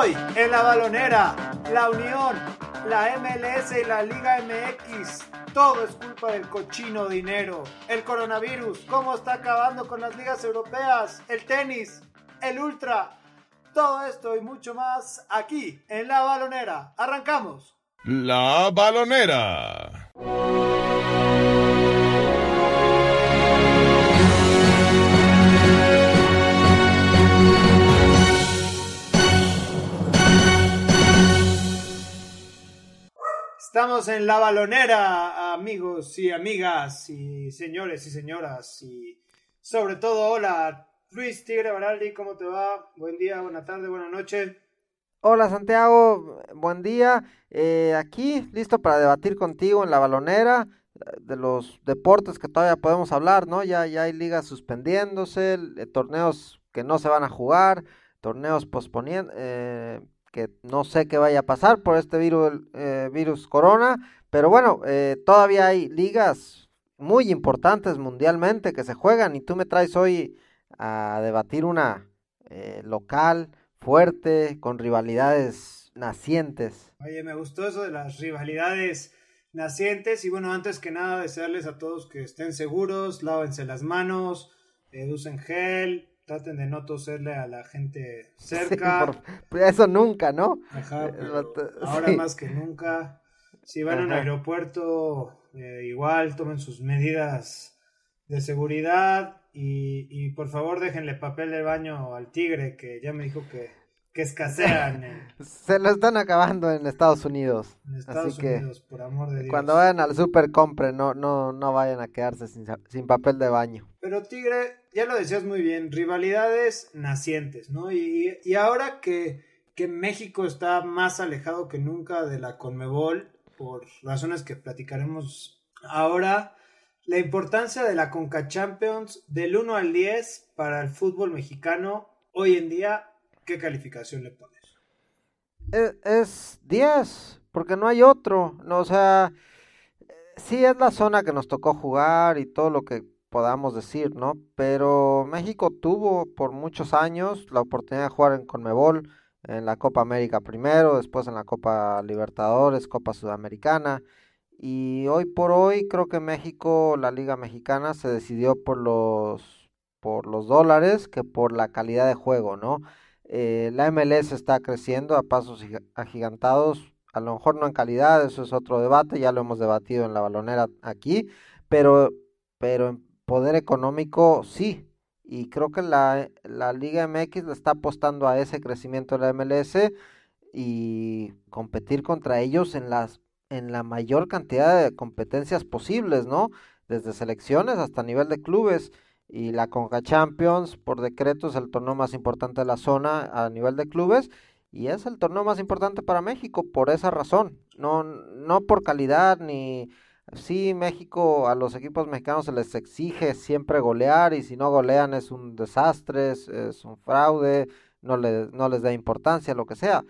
Hoy en la balonera, la Unión, la MLS y la Liga MX. Todo es culpa del cochino dinero. El coronavirus, cómo está acabando con las ligas europeas, el tenis, el ultra. Todo esto y mucho más aquí en la balonera. Arrancamos. La balonera. Estamos en la balonera, amigos y amigas, y señores y señoras, y sobre todo, hola, Luis Tigre Baraldi, ¿cómo te va? Buen día, buena tarde, buena noche. Hola Santiago, buen día. Eh, aquí listo para debatir contigo en la balonera de los deportes que todavía podemos hablar, ¿no? Ya, ya hay ligas suspendiéndose, eh, torneos que no se van a jugar, torneos posponiendo, eh, que no sé qué vaya a pasar por este virus, eh, virus corona, pero bueno, eh, todavía hay ligas muy importantes mundialmente que se juegan y tú me traes hoy a debatir una eh, local, fuerte, con rivalidades nacientes. Oye, me gustó eso de las rivalidades nacientes y bueno, antes que nada desearles a todos que estén seguros, lávense las manos, usen gel, traten de no toserle a la gente cerca. Sí, por, eso nunca, ¿no? Ajá, eh, ahora sí. más que nunca. Si van a un aeropuerto, eh, igual tomen sus medidas de seguridad y, y, por favor déjenle papel de baño al tigre que ya me dijo que, que escasean. Se lo están acabando en Estados Unidos. En Estados Así Unidos, que por amor de Dios. Cuando vayan al super compren, no, no, no vayan a quedarse sin, sin papel de baño. Pero Tigre, ya lo decías muy bien, rivalidades nacientes, ¿no? Y, y ahora que, que, México está más alejado que nunca de la Conmebol, por razones que platicaremos ahora, la importancia de la Conca Champions del 1 al 10 para el fútbol mexicano, hoy en día, ¿qué calificación le pones? Es, es 10, porque no hay otro, no, o sea, sí es la zona que nos tocó jugar y todo lo que podamos decir, ¿no? Pero México tuvo por muchos años la oportunidad de jugar en Conmebol, en la Copa América primero, después en la Copa Libertadores, Copa Sudamericana. Y hoy por hoy creo que México, la Liga Mexicana, se decidió por los, por los dólares que por la calidad de juego, ¿no? Eh, la MLS está creciendo a pasos agigantados, a lo mejor no en calidad, eso es otro debate, ya lo hemos debatido en la balonera aquí, pero, pero en poder económico, sí. Y creo que la, la, Liga MX le está apostando a ese crecimiento de la MLS y competir contra ellos en las en la mayor cantidad de competencias posibles, ¿no? Desde selecciones hasta nivel de clubes. Y la Conca Champions, por decreto, es el torneo más importante de la zona a nivel de clubes. Y es el torneo más importante para México por esa razón. No, no por calidad ni, Sí, México, a los equipos mexicanos se les exige siempre golear y si no golean es un desastre, es, un fraude, no, le, no les da importancia, lo que sea.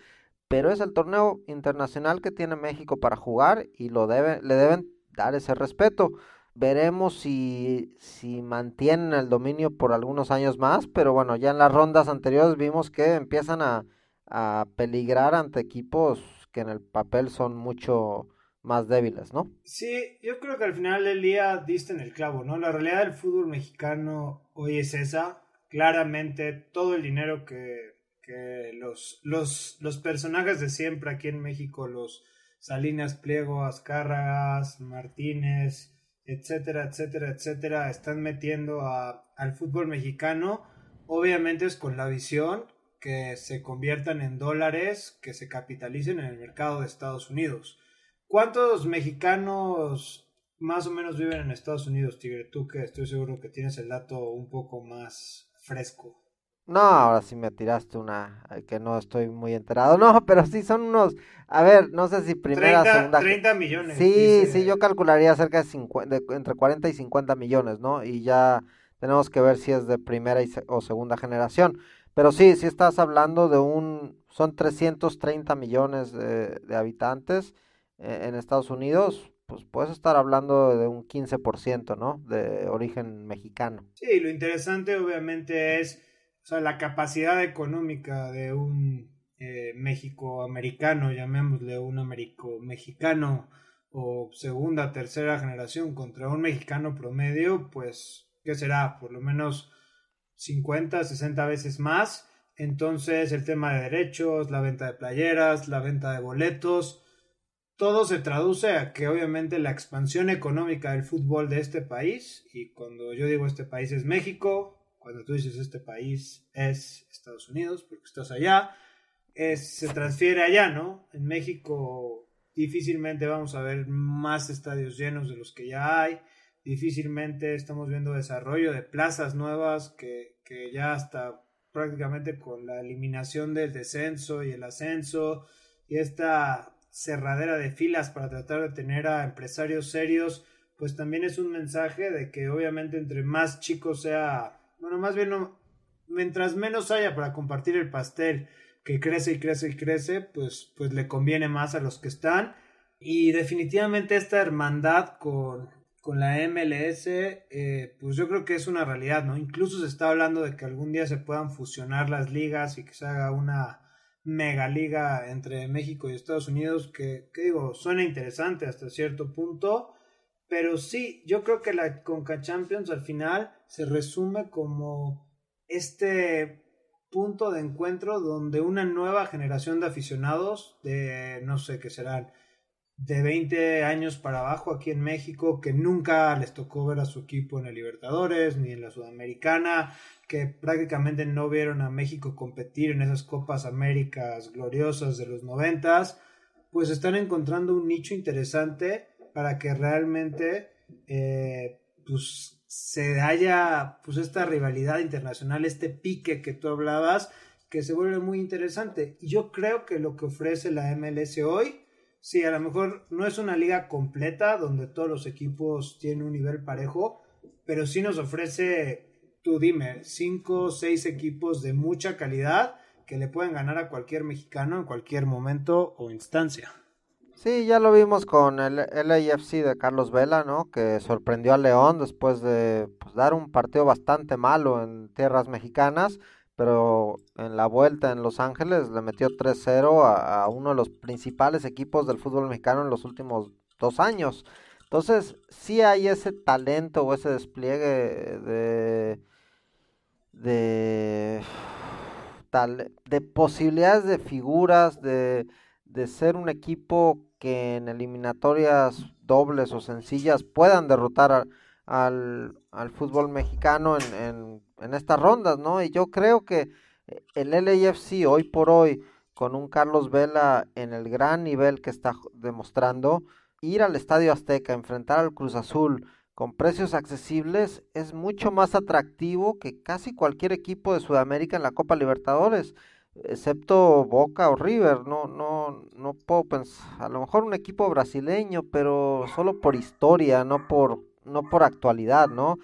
Pero es el torneo internacional que tiene México para jugar y lo debe, le deben dar ese respeto. Veremos si, si mantienen el dominio por algunos años más, pero bueno, ya en las rondas anteriores vimos que empiezan a, a peligrar ante equipos que en el papel son mucho más débiles, ¿no? Sí, yo creo que al final del día diste en el clavo, ¿no? La realidad del fútbol mexicano hoy es esa. Claramente todo el dinero que, que los, los, los personajes de siempre aquí en México, los Salinas Pliego, Azcárragas, Martínez, etcétera, etcétera, etcétera, están metiendo al fútbol mexicano, obviamente es con la visión que se conviertan en dólares que se capitalicen en el mercado de Estados Unidos. ¿Cuántos mexicanos más o menos viven en Estados Unidos, Tigre? Tú que estoy seguro que tienes el dato un poco más fresco. No, ahora sí me tiraste una que no estoy muy enterado. No, pero sí son unos, a ver, no sé si primera, 30, segunda. 30 millones. Sí, dice... sí, yo calcularía cerca de, 50, de, entre 40 y 50 millones, ¿no? Y ya tenemos que ver si es de primera y se, o segunda generación. Pero sí, sí estás hablando de un, son 330 millones de, de habitantes en Estados Unidos, pues puedes estar hablando de un 15%, ¿no? De origen mexicano. Sí, lo interesante obviamente es o sea, la capacidad económica de un eh, México americano, llamémosle un Américo mexicano o segunda, tercera generación contra un mexicano promedio, pues, ¿qué será? Por lo menos 50, 60 veces más. Entonces, el tema de derechos, la venta de playeras, la venta de boletos, todo se traduce a que obviamente la expansión económica del fútbol de este país, y cuando yo digo este país es México, cuando tú dices este país es Estados Unidos, porque estás allá, se transfiere allá, ¿no? En México difícilmente vamos a ver más estadios llenos de los que ya hay, difícilmente estamos viendo desarrollo de plazas nuevas que, que ya hasta prácticamente con la eliminación del descenso y el ascenso y esta cerradera de filas para tratar de tener a empresarios serios, pues también es un mensaje de que obviamente entre más chicos sea, bueno, más bien mientras menos haya para compartir el pastel que crece y crece y crece, pues, pues le conviene más a los que están. Y definitivamente esta hermandad con, con la MLS, eh, pues yo creo que es una realidad, ¿no? Incluso se está hablando de que algún día se puedan fusionar las ligas y que se haga una mega liga entre México y Estados Unidos, que, que digo, suena interesante hasta cierto punto, pero sí, yo creo que la Conca Champions al final se resume como este punto de encuentro donde una nueva generación de aficionados de no sé qué serán de 20 años para abajo aquí en México que nunca les tocó ver a su equipo en el Libertadores ni en la Sudamericana, que prácticamente no vieron a México competir en esas Copas Américas gloriosas de los noventas, pues están encontrando un nicho interesante para que realmente eh, pues, se haya pues esta rivalidad internacional, este pique que tú hablabas, que se vuelve muy interesante. Y yo creo que lo que ofrece la MLS hoy sí, a lo mejor no es una liga completa donde todos los equipos tienen un nivel parejo, pero sí nos ofrece, tú dime, cinco o seis equipos de mucha calidad que le pueden ganar a cualquier mexicano en cualquier momento o instancia. Sí, ya lo vimos con el LAFC de Carlos Vela, ¿no? Que sorprendió a León después de pues, dar un partido bastante malo en tierras mexicanas pero en la vuelta en Los Ángeles le metió 3-0 a, uno de los principales equipos del fútbol mexicano en los últimos dos años. Entonces, sí hay ese talento o ese despliegue de, de, de posibilidades de figuras, de, de ser un equipo que en eliminatorias dobles o sencillas puedan derrotar al, al fútbol mexicano en, en en estas rondas, ¿no? Y yo creo que eh, el LAFC hoy por hoy, con un Carlos Vela en el gran nivel que está demostrando, ir al Estadio Azteca, enfrentar al Cruz Azul con precios accesibles es mucho más atractivo que casi cualquier equipo de Sudamérica en la Copa Libertadores, excepto Boca o River, no, no, no puedo pensar, a lo mejor un equipo brasileño, pero solo por historia, no por, no por actualidad, ¿no?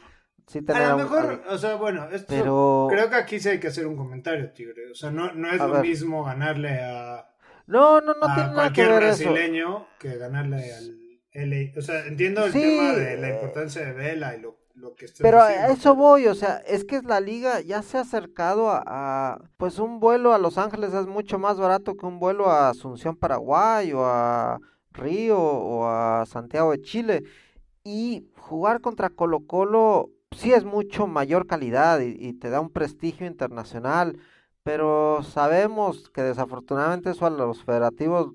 a lo mejor, o sea, bueno, esto, creo que aquí sí hay que hacer un comentario, Tigre. O sea, no, no es lo mismo ganarle a, no, no, no tiene cualquier nada que brasileño que ganarle al LA. O sea, entiendo el tema de la importancia de Vela y lo, lo que está Pero a eso voy, o sea, es que la liga ya se ha acercado a, a, pues un vuelo a Los Ángeles es mucho más barato que un vuelo a Asunción, Paraguay, o a Río, o a Santiago de Chile. Y jugar contra Colo Colo sí es mucho mayor calidad y, te da un prestigio internacional, pero sabemos que desafortunadamente eso a los federativos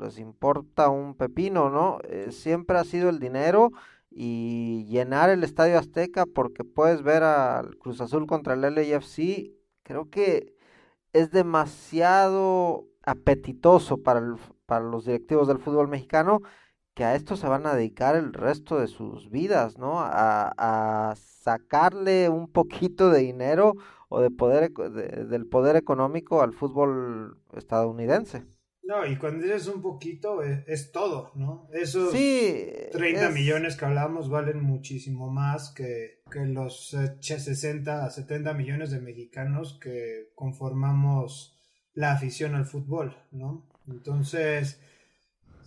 les importa un pepino, ¿no? Eh, siempre ha sido el dinero y llenar el Estadio Azteca porque puedes ver al Cruz Azul contra el LAFC, creo que es demasiado apetitoso para, para los directivos del fútbol mexicano que a esto se van a dedicar el resto de sus vidas, ¿no? A, a sacarle un poquito de dinero o de poder del poder económico al fútbol estadounidense. No, y cuando dices un poquito es, todo, ¿no? Esos sí, 30 millones que hablamos valen muchísimo más que, que los 60, 70 millones de mexicanos que conformamos la afición al fútbol, ¿no? Entonces,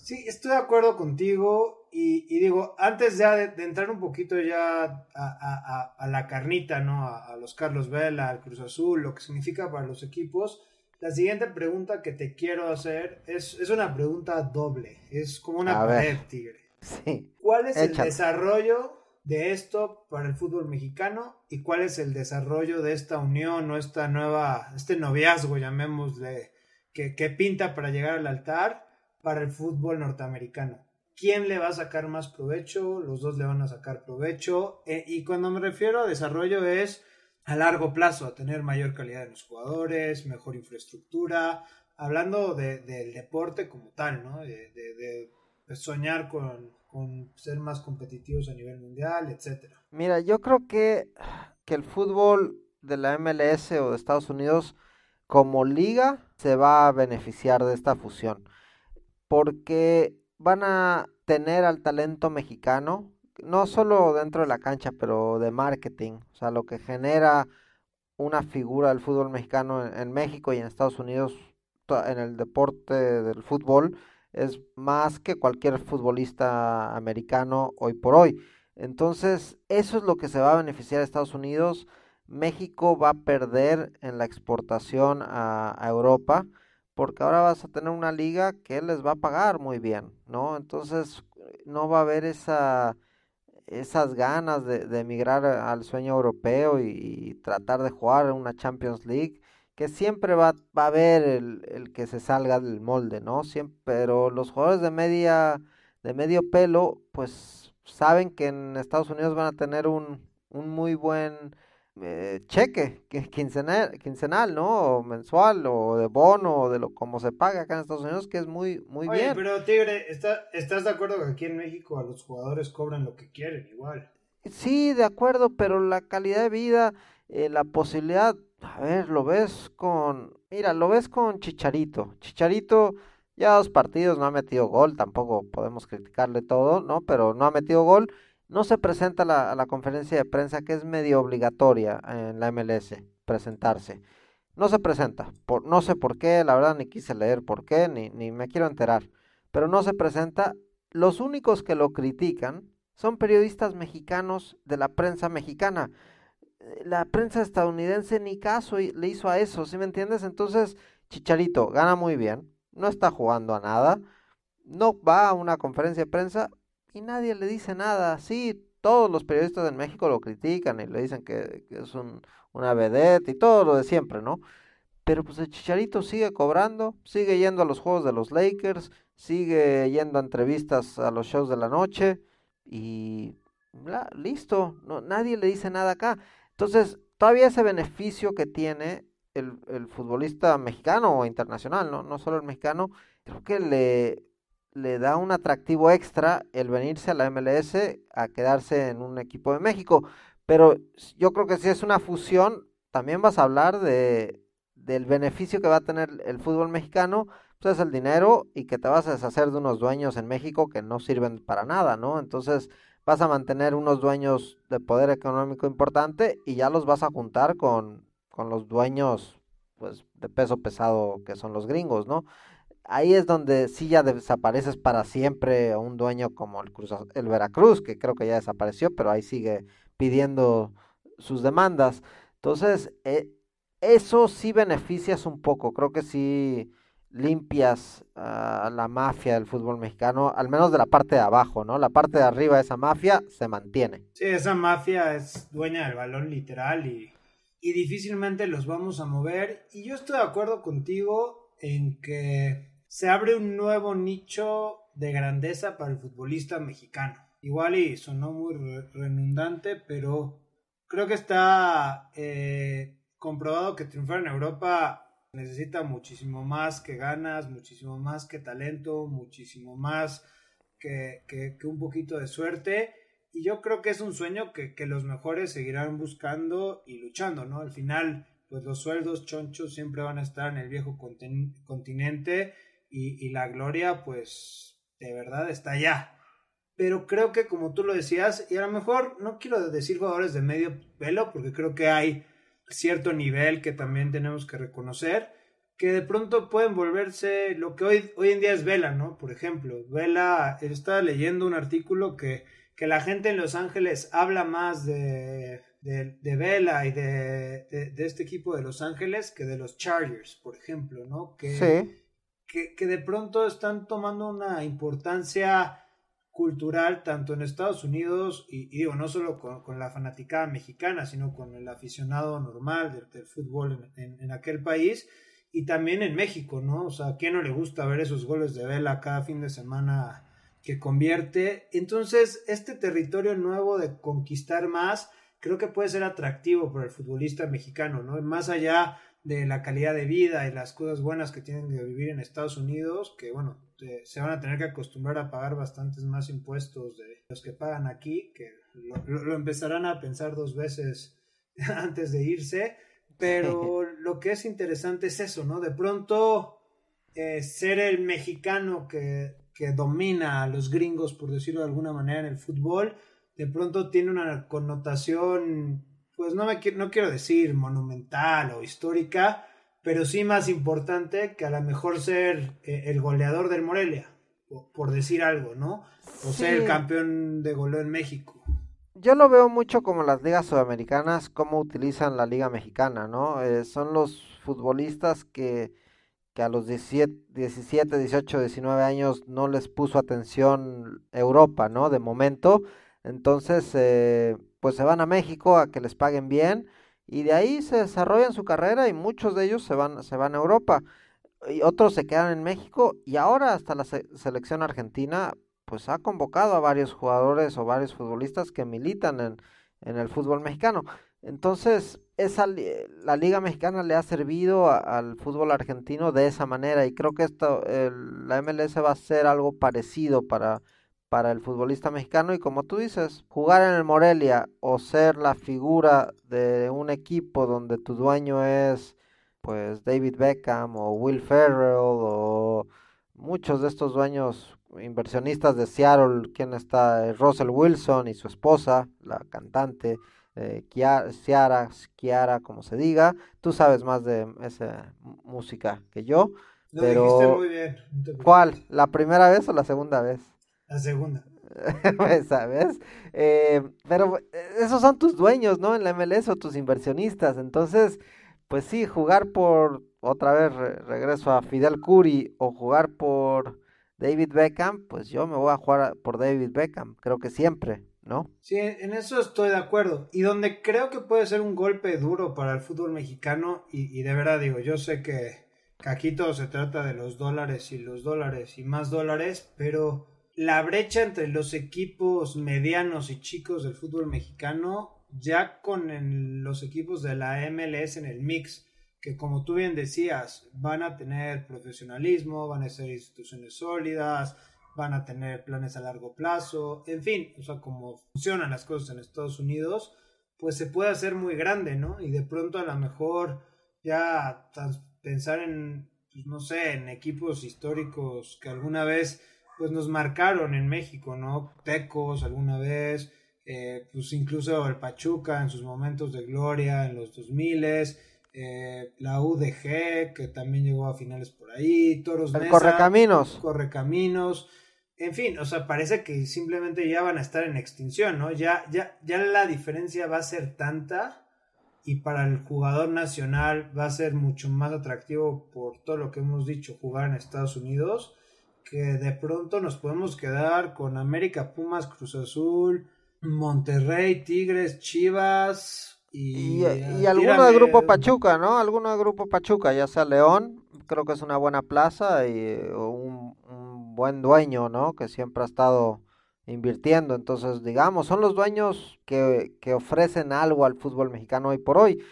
Sí, estoy de acuerdo contigo y, digo, antes ya de, entrar un poquito ya a, la carnita, ¿no? A, los Carlos Vela, al Cruz Azul, lo que significa para los equipos, la siguiente pregunta que te quiero hacer es, es una pregunta doble. Es como una pared, tigre. Sí. ¿Cuál es el desarrollo de esto para el fútbol mexicano y cuál es el desarrollo de esta unión o esta nueva, este noviazgo, llamémosle, que, que pinta para llegar al altar para el fútbol norteamericano? quién le va a sacar más provecho, los dos le van a sacar provecho. Eh, y cuando me refiero a desarrollo es a largo plazo, a tener mayor calidad de los jugadores, mejor infraestructura, hablando del deporte como tal, ¿no? De, soñar con, ser más competitivos a nivel mundial, etcétera. Mira, yo creo que, que el fútbol de la MLS o de Estados Unidos como liga se va a beneficiar de esta fusión. Porque van a tener al talento mexicano, no solo dentro de la cancha, pero de marketing, o sea, lo que genera una figura del fútbol mexicano en, México y en Estados Unidos en el deporte del fútbol es más que cualquier futbolista americano hoy por hoy. Entonces, eso es lo que se va a beneficiar a Estados Unidos. México va a perder en la exportación a Europa porque ahora vas a tener una liga que les va a pagar muy bien, ¿no? Entonces no va a haber esa, esas ganas de, emigrar al sueño europeo y, tratar de jugar una Champions League, que siempre va, va a haber el, que se salga del molde, ¿no? Siempre, pero los jugadores de media, de medio pelo, pues saben que en Estados Unidos van a tener un, un muy buen eh, cheque quincenal, quincenal, ¿no? O mensual, o de bono, o de lo como se paga acá en Estados Unidos, que es muy, muy Oye, bien. Pero Tigre, ¿estás de acuerdo que aquí en México a los jugadores cobran lo que quieren igual? Sí, de acuerdo, pero la calidad de vida, eh, la posibilidad, a ver, lo ves con, mira, lo ves con Chicharito. Chicharito ya dos partidos no ha metido gol, tampoco podemos criticarle todo, ¿no? Pero no ha metido gol no se presenta a la conferencia de prensa que es medio obligatoria en la MLS presentarse. No se presenta, no sé por qué, la verdad ni quise leer por qué, ni, ni me quiero enterar, pero no se presenta. Los únicos que lo critican son periodistas mexicanos de la prensa mexicana. La prensa estadounidense ni caso le hizo a eso, ¿sí me entiendes? Entonces, Chicharito gana muy bien, no está jugando a nada, no va a una conferencia de prensa, y nadie le dice nada. Sí, todos los periodistas en México lo critican y le dicen que, es un, una vedette y todo lo de siempre, ¿no? Pero pues el Chicharito sigue cobrando, sigue yendo a los juegos de los Lakers, sigue yendo a entrevistas a los shows de la noche y listo, no, nadie le dice nada acá. Entonces, todavía ese beneficio que tiene el, el futbolista mexicano o internacional, ¿no? no solo el mexicano, creo que le, le da un atractivo extra el venirse a la MLS a quedarse en un equipo de México. Pero yo creo que si es una fusión, también vas a hablar de del beneficio que va a tener el fútbol mexicano, pues es el dinero y que te vas a deshacer de unos dueños en México que no sirven para nada, ¿no? Entonces vas a mantener unos dueños de poder económico importante y ya los vas a juntar con, con los dueños pues de peso pesado que son los gringos, ¿no? Ahí es donde sí ya desapareces para siempre un dueño como el, Cruz, el Veracruz, que creo que ya desapareció, pero ahí sigue pidiendo sus demandas. Entonces, eh, eso sí beneficias un poco, creo que sí limpias a la mafia del fútbol mexicano, al menos de la parte de abajo, ¿no? La parte de arriba de esa mafia se mantiene. Sí, esa mafia es dueña del balón literal y, y difícilmente los vamos a mover. Y yo estoy de acuerdo contigo en que se abre un nuevo nicho de grandeza para el futbolista mexicano. Igual y sonó muy redundante, pero creo que está eh, comprobado que triunfar en Europa necesita muchísimo más que ganas, muchísimo más que talento, muchísimo más que, un poquito de suerte. Y yo creo que es un sueño que, que, los mejores seguirán buscando y luchando, ¿no? Al final, pues los sueldos chonchos siempre van a estar en el viejo continente y, la gloria pues de verdad está allá. Pero creo que como tú lo decías, y a lo mejor no quiero decir jugadores de medio pelo, porque creo que hay cierto nivel que también tenemos que reconocer, que de pronto pueden volverse lo que hoy, hoy en día es Vela, ¿no? Por ejemplo, Vela, estaba leyendo un artículo que, que la gente en Los Ángeles habla más de, de, de Vela y de, de, este equipo de Los Ángeles que de los Chargers, por ejemplo, ¿no? Que, que, de pronto están tomando una importancia cultural tanto en Estados Unidos y, digo, no solo con, la fanaticada mexicana, sino con el aficionado normal del, fútbol en, aquel país y también en México, ¿no? O sea, ¿a quién no le gusta ver esos goles de vela cada fin de semana que convierte? Entonces, este territorio nuevo de conquistar más, creo que puede ser atractivo para el futbolista mexicano, ¿no? Más allá de la calidad de vida y las cosas buenas que tienen que vivir en Estados Unidos, que bueno, se van a tener que acostumbrar a pagar bastantes más impuestos de los que pagan aquí, que lo, empezarán a pensar dos veces antes de irse, pero lo que es interesante es eso, ¿no? De pronto eh, ser el mexicano que, que domina a los gringos, por decirlo de alguna manera, en el fútbol, de pronto tiene una connotación pues no, me, no quiero decir monumental o histórica, pero sí más importante que a lo mejor ser eh, el goleador del Morelia, por decir algo, ¿no? O ser el campeón de goleo en México. Yo lo veo mucho como las ligas sudamericanas, cómo utilizan la liga mexicana, ¿no? Eh, son los futbolistas que, que a los 17, 17, 18, 19 años no les puso atención Europa, ¿no? De momento. Entonces, eh, pues se van a México a que les paguen bien y de ahí se desarrollan su carrera y muchos de ellos se van, se van a Europa y otros se quedan en México y ahora hasta la selección argentina pues ha convocado a varios jugadores o varios futbolistas que militan en, en el fútbol mexicano. Entonces, esa, la Liga Mexicana le ha servido al fútbol argentino de esa manera y creo que esto, la MLS va a ser algo parecido para, para el futbolista mexicano y como tú dices, jugar en el Morelia o ser la figura de un equipo donde tu dueño es pues David Beckham o Will Ferrell o muchos de estos dueños inversionistas de Seattle, quien está Russell Wilson y su esposa, la cantante eh, Kiara, Kiara, como se diga, tú sabes más de esa música que yo. pero muy bien. ¿Cuál? ¿La primera vez o la segunda vez? La segunda. ¿Sabes? Eh, pero eh, esos son tus dueños, ¿no? En la MLS o tus inversionistas. Entonces, pues sí, jugar por, otra vez regreso a Fidel Curry o jugar por David Beckham, pues yo me voy a jugar por David Beckham, creo que siempre, ¿no? Sí, en eso estoy de acuerdo. Y donde creo que puede ser un golpe duro para el fútbol mexicano, y, y de verdad digo, yo sé que, que aquí todo se trata de los dólares y los dólares y más dólares, pero la brecha entre los equipos medianos y chicos del fútbol mexicano, ya con los equipos de la MLS en el mix, que como tú bien decías, van a tener profesionalismo, van a ser instituciones sólidas, van a tener planes a largo plazo, en fin, o sea, como funcionan las cosas en Estados Unidos, pues se puede hacer muy grande, ¿no? Y de pronto a lo mejor ya pensar en, pues no sé, en equipos históricos que alguna vez pues nos marcaron en México, ¿no? Tecos alguna vez, eh, pues incluso el Pachuca en sus momentos de gloria en los 2000 eh, la UDG que también llegó a finales por ahí, Toros el Correcaminos. Correcaminos. En fin, o sea, parece que simplemente ya van a estar en extinción, ¿no? Ya, ya, ya la diferencia va a ser tanta y para el jugador nacional va a ser mucho más atractivo por todo lo que hemos dicho, jugar en Estados Unidos que de pronto nos podemos quedar con América, Pumas, Cruz Azul, Monterrey, Tigres, Chivas y, y, alguno del grupo Pachuca, ¿no? Alguno del grupo Pachuca, ya sea León, creo que es una buena plaza y un, un buen dueño, ¿no? Que siempre ha estado invirtiendo. Entonces, digamos, son los dueños que, que ofrecen algo al fútbol mexicano hoy por hoy.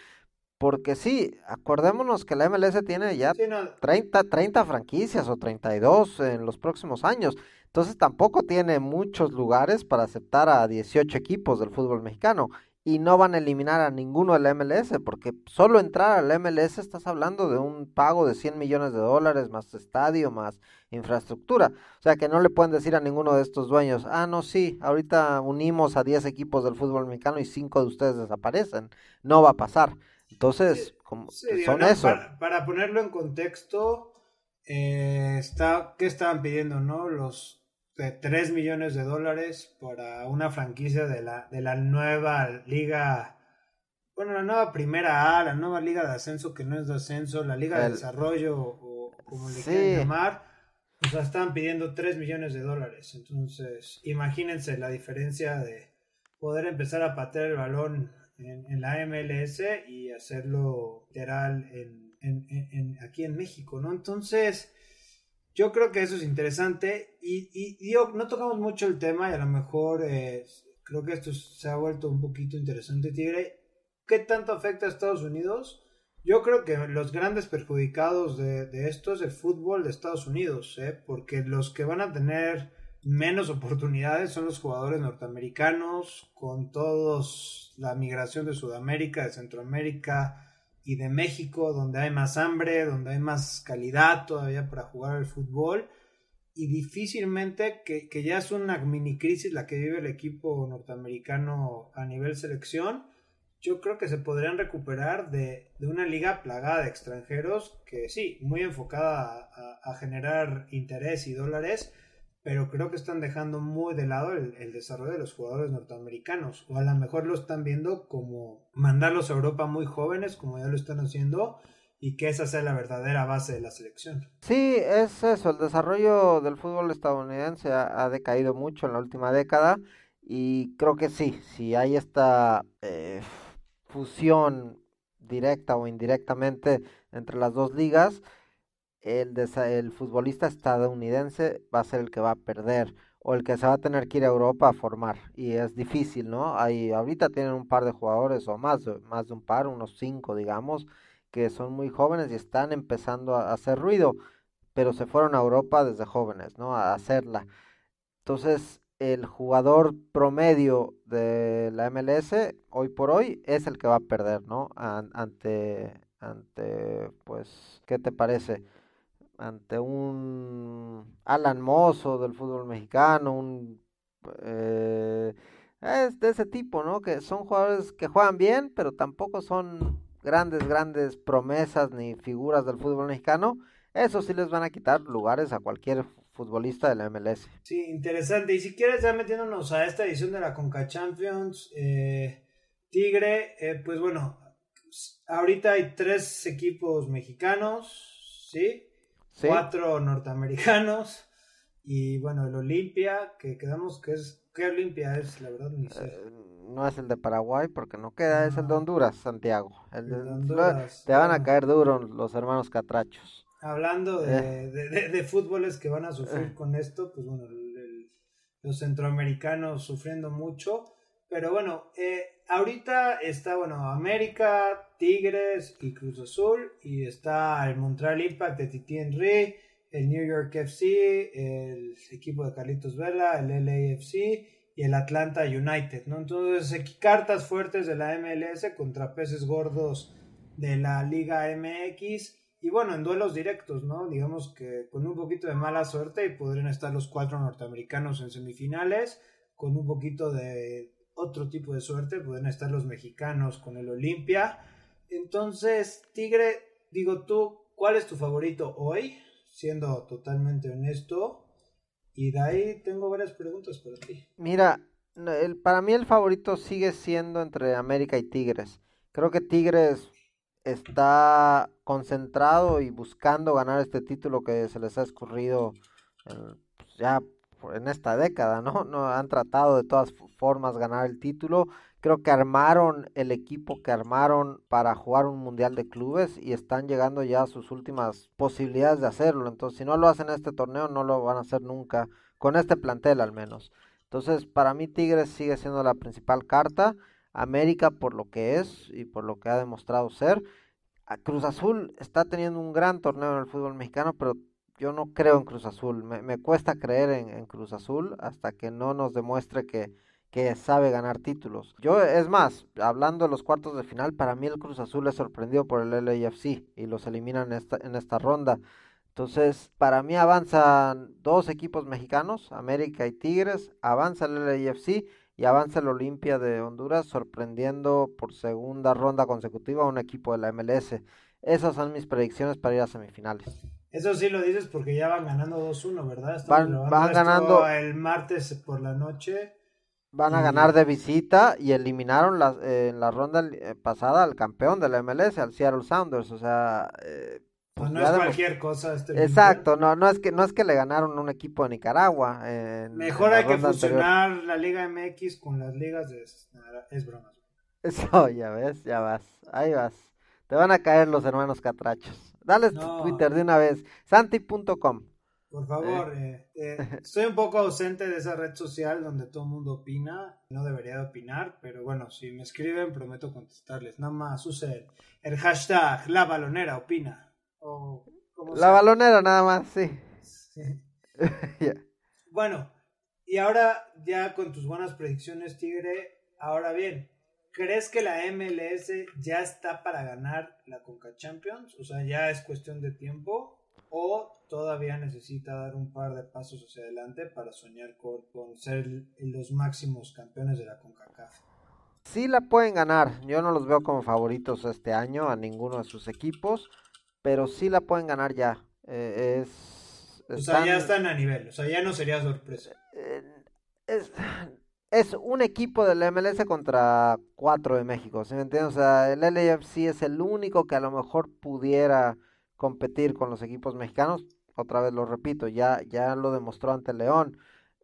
Porque sí, acordémonos que la MLS tiene ya 30, 30 franquicias o 32 en los próximos años. Entonces tampoco tiene muchos lugares para aceptar a 18 equipos del fútbol mexicano. Y no van a eliminar a ninguno de la MLS, porque solo entrar a la MLS estás hablando de un pago de 100 millones de dólares, más estadio, más infraestructura. O sea que no le pueden decir a ninguno de estos dueños, ah, no, sí, ahorita unimos a 10 equipos del fútbol mexicano y 5 de ustedes desaparecen. No va a pasar. Entonces, como son eso. Para, ponerlo en contexto, eh, está, ¿qué estaban pidiendo, no? Los de 3 millones de dólares para una franquicia de la, de la nueva liga bueno, la nueva primera A, la nueva liga de ascenso que no es de ascenso, la liga de desarrollo o, como le quieran llamar, o sea, están pidiendo 3 millones de dólares. Entonces, imagínense la diferencia de poder empezar a patear el balón en, la MLS y hacerlo literal en, aquí en México, ¿no? Entonces, yo creo que eso es interesante y, y, no tocamos mucho el tema y a lo mejor eh, creo que esto se ha vuelto un poquito interesante, Tigre. ¿Qué tanto afecta a Estados Unidos? Yo creo que los grandes perjudicados de, de esto es el fútbol de Estados Unidos, ¿eh? porque los que van a tener menos oportunidades son los jugadores norteamericanos, con todos la migración de Sudamérica, de Centroamérica y de México, donde hay más hambre, donde hay más calidad todavía para jugar al fútbol. Y difícilmente, que, que ya es una mini crisis la que vive el equipo norteamericano a nivel selección, yo creo que se podrían recuperar de, de una liga plagada de extranjeros que sí, muy enfocada a generar interés y dólares, pero creo que están dejando muy de lado el, desarrollo de los jugadores norteamericanos, o a lo mejor lo están viendo como mandarlos a Europa muy jóvenes, como ya lo están haciendo, y que esa sea la verdadera base de la selección. Sí, es eso, el desarrollo del fútbol estadounidense ha, decaído mucho en la última década, y creo que sí, si hay esta eh, fusión directa o indirectamente entre las dos ligas, el, el futbolista estadounidense va a ser el que va a perder o el que se va a tener que ir a Europa a formar y es difícil, ¿no? Ahí ahorita tienen un par de jugadores o más, más de un par, unos cinco digamos, que son muy jóvenes y están empezando a hacer ruido, pero se fueron a Europa desde jóvenes, ¿no? A hacerla. Entonces, el jugador promedio de la MLS hoy por hoy es el que va a perder, ¿no? ante ante pues, ¿qué te parece? Ante un Alan Mozo del fútbol mexicano, un eh, es de ese tipo, ¿no? Que son jugadores que juegan bien, pero tampoco son grandes, grandes promesas ni figuras del fútbol mexicano. Eso sí les van a quitar lugares a cualquier futbolista de la MLS. Sí, interesante. Y si quieres ya metiéndonos a esta edición de la Conca Champions, eh, Tigre, eh, pues bueno, ahorita hay tres equipos mexicanos, ¿sí? Cuatro norteamericanos y bueno, el Olimpia, que quedamos que es, ¿qué Olimpia es? La verdad ni sé. Eh, no es el de Paraguay porque no queda, es el de Honduras, Santiago. El, de, Honduras, te van a caer duro los hermanos catrachos. Hablando de, eh. de, de, fútboles que van a sufrir eh. con esto, pues bueno, los centroamericanos sufriendo mucho. Pero bueno, eh, ahorita está, bueno, América, Tigres y Cruz Azul. Y está el Montreal Impact de Titi Henry, el New York FC, el equipo de Carlitos Vela, el LAFC y el Atlanta United, ¿no? Entonces, cartas fuertes de la MLS contra peces gordos de la Liga MX. Y bueno, en duelos directos, ¿no? Digamos que con un poquito de mala suerte y podrían estar los cuatro norteamericanos en semifinales, con un poquito de otro tipo de suerte, pueden estar los mexicanos con el Olimpia. Entonces, Tigre, digo tú, ¿cuál es tu favorito hoy? Siendo totalmente honesto. Y de ahí tengo varias preguntas para ti. Mira, el, para mí el favorito sigue siendo entre América y Tigres. Creo que Tigres está concentrado y buscando ganar este título que se les ha escurrido pues, ya en esta década, ¿no? No han tratado de todas formas ganar el título. Creo que armaron el equipo que armaron para jugar un mundial de clubes y están llegando ya a sus últimas posibilidades de hacerlo. Entonces, si no lo hacen en este torneo, no lo van a hacer nunca, con este plantel al menos. Entonces, para mí Tigres sigue siendo la principal carta. América por lo que es y por lo que ha demostrado ser. Cruz Azul está teniendo un gran torneo en el fútbol mexicano, pero yo no creo en Cruz Azul. Me, cuesta creer en, Cruz Azul hasta que no nos demuestre que, sabe ganar títulos. Yo, es más, hablando de los cuartos de final, para mí el Cruz Azul es sorprendido por el LAFC y los eliminan en esta, en esta ronda. Entonces, para mí avanzan dos equipos mexicanos, América y Tigres, avanza el LAFC y avanza el Olimpia de Honduras, sorprendiendo por segunda ronda consecutiva a un equipo de la MLS. Esas son mis predicciones para ir a semifinales. Eso sí lo dices porque ya van ganando 2-1, ¿verdad? van, van ganando el martes por la noche Van a ganar de visita y eliminaron la, en la ronda eh, pasada al campeón de la MLS, al Seattle Sounders. O sea, eh, pues no es cualquier cosa este Exacto, no, no es que no es que le ganaron un equipo de Nicaragua. Mejor hay que fusionar la Liga MX con las ligas de es broma. Eso, ya ves, ya vas, ahí vas. Te van a caer los hermanos catrachos. Dale tu Twitter de una vez, santi.com. Por favor, eh. Eh, eh, estoy un poco ausente de esa red social donde todo el mundo opina. No debería de opinar, pero bueno, si me escriben, prometo contestarles. Nada más use el, hashtag La Balonera Opina. la Balonera, nada más, sí. Bueno, y ahora ya con tus buenas predicciones, Tigre. Ahora bien, ¿crees que la MLS ya está para ganar la Conca Champions? O sea, ya es cuestión de tiempo o todavía necesita dar un par de pasos hacia adelante para soñar con, ser los máximos campeones de la CONCACAF. Sí la pueden ganar, yo no los veo como favoritos este año a ninguno de sus equipos, pero sí la pueden ganar ya. Eh, es, O sea, ya están a nivel, o sea, ya no sería sorpresa. Eh, es, es un equipo del MLS contra cuatro de México, ¿sí me entiendes? O sea, el LAFC es el único que a lo mejor pudiera competir con los equipos mexicanos. Otra vez lo repito, ya, ya lo demostró ante León.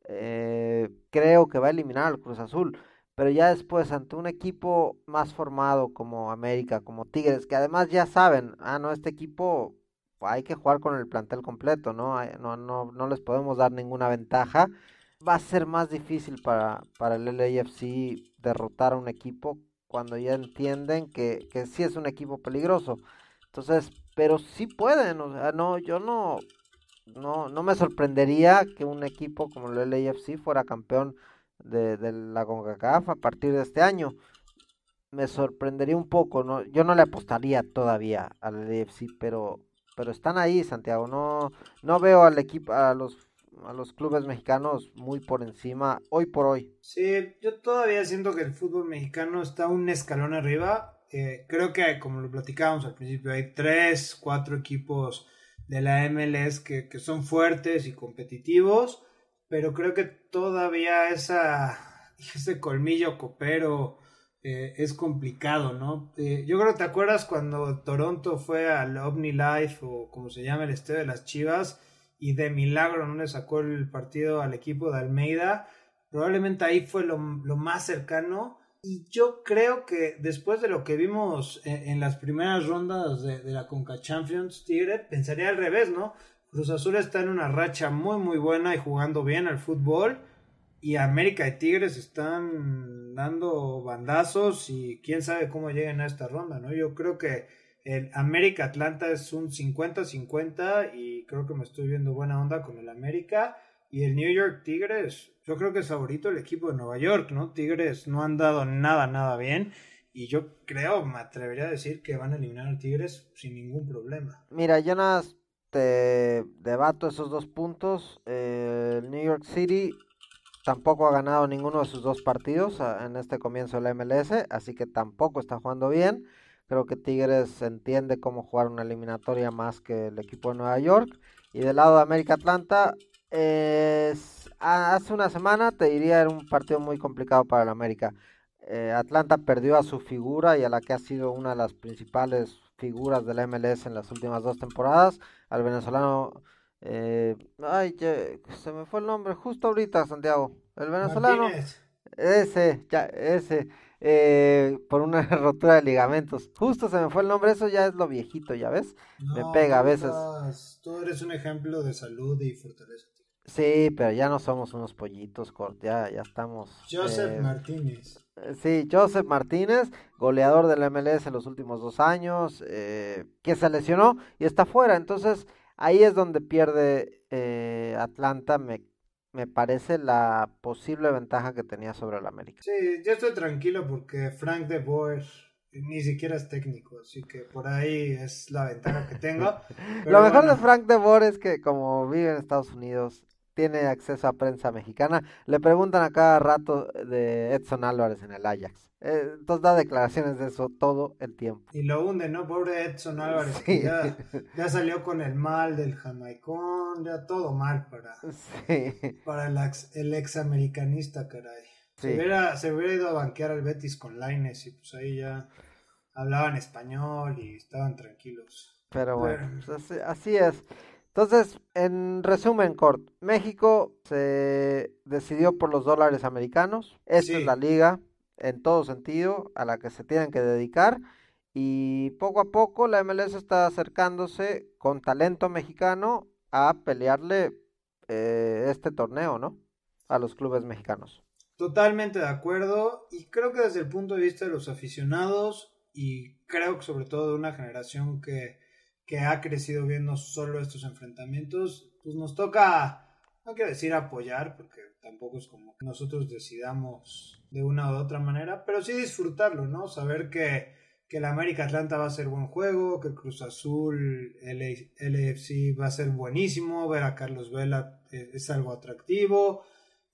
Eh, creo que va a eliminar al Cruz Azul. Pero ya después, ante un equipo más formado como América, como Tigres, que además ya saben, ah, no, este equipo hay que jugar con el plantel completo, ¿no? No, no, no les podemos dar ninguna ventaja. Va a ser más difícil para, para el LAFC derrotar a un equipo cuando ya entienden que, que sí es un equipo peligroso. Entonces, pero sí pueden, o sea, no, yo no, no, no me sorprendería que un equipo como el LAFC fuera campeón de, la CONCACAF a partir de este año. Me sorprendería un poco, no, yo no le apostaría todavía al LAFC, pero, pero están ahí, Santiago. No, no veo al equipo, a los a los clubes mexicanos muy por encima hoy por hoy. Sí, yo todavía siento que el fútbol mexicano está un escalón arriba eh, creo que, como lo platicábamos al principio, hay tres, cuatro equipos de la MLS que, son fuertes y competitivos, pero creo que todavía esa, ese colmillo copero eh, es complicado, ¿no? Eh, yo creo que te acuerdas cuando Toronto fue al Omni Life o como se llama el estadio de las Chivas y de milagro no le sacó el partido al equipo de Almeida, probablemente ahí fue lo, lo más cercano y yo creo que después de lo que vimos en, las primeras rondas de, la Conca Champions, Tigre pensaría al revés, ¿no? Cruz Azul está en una racha muy muy buena y jugando bien al fútbol. Y América y Tigres están dando bandazos y quién sabe cómo lleguen a esta ronda, ¿no? Yo creo que el América Atlanta es un 50-50 y creo que me estoy viendo buena onda con el América. Y el New York Tigres, yo creo que es favorito el equipo de Nueva York, ¿no? Tigres no han dado nada, nada bien. Y yo creo, me atrevería a decir que van a eliminar al Tigres sin ningún problema. Mira, yo nada te debato esos dos puntos. el New York City tampoco ha ganado ninguno de sus dos partidos en este comienzo de la MLS, así que tampoco está jugando bien. Creo que Tigres entiende cómo jugar una eliminatoria más que el equipo de Nueva York. Y del lado de América Atlanta, hace una semana te diría era un partido muy complicado para el América. Eh, Atlanta perdió a su figura y a la que ha sido una de las principales figuras de la MLS en las últimas dos temporadas, al venezolano. Eh, ay, se me fue el nombre justo ahorita, Santiago. El venezolano. Ese, ya, ese. Eh, por una rotura de ligamentos. Justo se me fue el nombre, eso ya es lo viejito, ¿ya ves? me pega a veces. Tú eres un ejemplo de salud y fortaleza. Sí, pero ya no somos unos pollitos, ya, ya estamos. Joseph eh, Martínez. Eh, sí, Joseph Martínez, goleador del MLS en los últimos dos años, eh, que se lesionó y está fuera. Entonces, ahí es donde pierde Atlanta, me, me parece la posible ventaja que tenía sobre el América. Sí, yo estoy tranquilo porque Frank de Boer ni siquiera es técnico, así que por ahí es la ventaja que tengo. Lo mejor de Frank de Boer es que como vive en Estados Unidos, tiene acceso a prensa mexicana. Le preguntan a cada rato de Edson Álvarez en el Ajax. Eh, entonces da declaraciones de eso todo el tiempo. Y lo hunde, ¿no? Pobre Edson Álvarez, que ya, salió con el mal del jamaicón, ya todo mal para, para el, ex, el ex americanista, caray. Se, hubiera, se hubiera ido a banquear al Betis con Laines y pues ahí ya hablaban español y estaban tranquilos. Pero bueno, pues así, es. Entonces, en resumen corto, México se decidió por los dólares americanos. Esta es la liga, en todo sentido, a la que se tienen que dedicar. Y poco a poco la MLS está acercándose con talento mexicano a pelearle eh, este torneo, ¿no? A los clubes mexicanos. Totalmente de acuerdo. Y creo que desde el punto de vista de los aficionados, y creo que sobre todo de una generación que, que ha crecido viendo solo estos enfrentamientos, pues nos toca, no quiero decir apoyar, porque tampoco es como que nosotros decidamos de una u otra manera, pero sí disfrutarlo, ¿no? Saber que, que el América Atlanta va a ser buen juego, que Cruz Azul, el LFC va a ser buenísimo, ver a Carlos Vela es, es algo atractivo